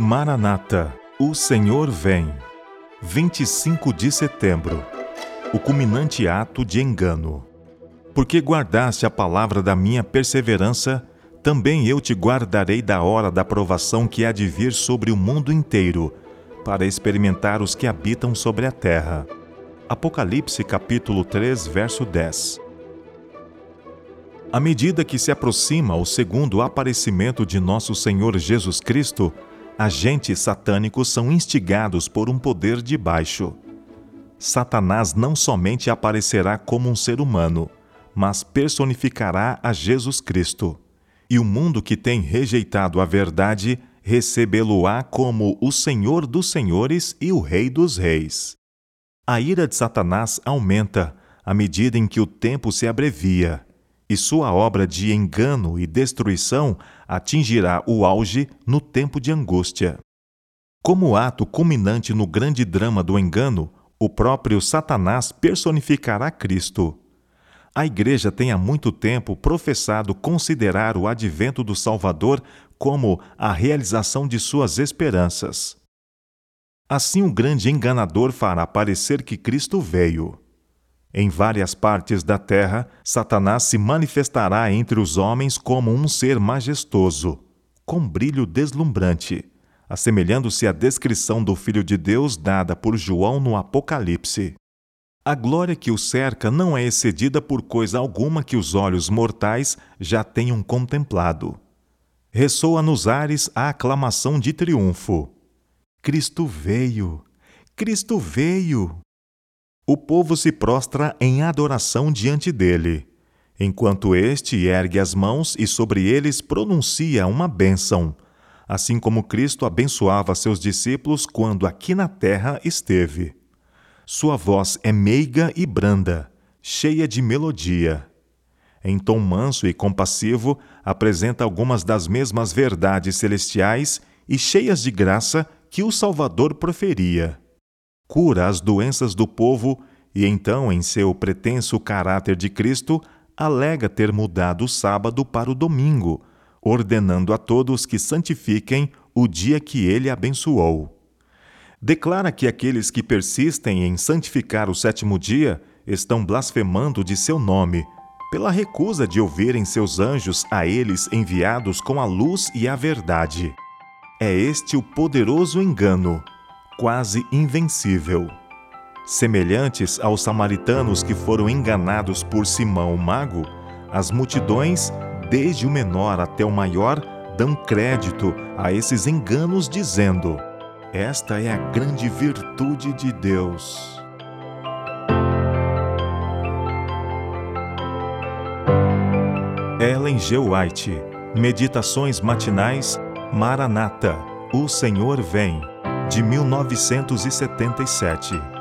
Maranata, o Senhor vem. 25 de setembro. O culminante ato de engano. Porque guardaste a palavra da minha perseverança, também eu te guardarei da hora da provação que há de vir sobre o mundo inteiro, para experimentar os que habitam sobre a terra. Apocalipse capítulo 3, verso 10. À medida que se aproxima o segundo aparecimento de nosso Senhor Jesus Cristo, agentes satânicos são instigados por um poder de baixo. Satanás não somente aparecerá como um ser humano, mas personificará a Jesus Cristo. E o mundo que tem rejeitado a verdade recebê-lo-á como o Senhor dos Senhores e o Rei dos Reis. A ira de Satanás aumenta à medida em que o tempo se abrevia e sua obra de engano e destruição atingirá o auge no tempo de angústia. Como ato culminante no grande drama do engano, o próprio Satanás personificará Cristo. A Igreja tem há muito tempo professado considerar o advento do Salvador como a realização de suas esperanças. Assim, o grande enganador fará parecer que Cristo veio. Em várias partes da terra, Satanás se manifestará entre os homens como um ser majestoso, com brilho deslumbrante, assemelhando-se à descrição do Filho de Deus dada por João no Apocalipse. A glória que o cerca não é excedida por coisa alguma que os olhos mortais já tenham contemplado. Ressoa nos ares a aclamação de triunfo. Cristo veio! Cristo veio! O povo se prostra em adoração diante dele, enquanto este ergue as mãos e sobre eles pronuncia uma bênção, assim como Cristo abençoava seus discípulos quando aqui na terra esteve. Sua voz é meiga e branda, cheia de melodia. Em tom manso e compassivo, apresenta algumas das mesmas verdades celestiais e cheias de graça que o Salvador proferia cura as doenças do povo e então, em seu pretenso caráter de Cristo, alega ter mudado o sábado para o domingo, ordenando a todos que santifiquem o dia que ele abençoou. Declara que aqueles que persistem em santificar o sétimo dia estão blasfemando de seu nome, pela recusa de ouvirem seus anjos a eles enviados com a luz e a verdade. É este o poderoso engano quase invencível. Semelhantes aos samaritanos que foram enganados por Simão o mago, as multidões, desde o menor até o maior, dão crédito a esses enganos, dizendo: Esta é a grande virtude de Deus. Ellen G. White, Meditações Matinais, Maranata, O Senhor Vem de 1977.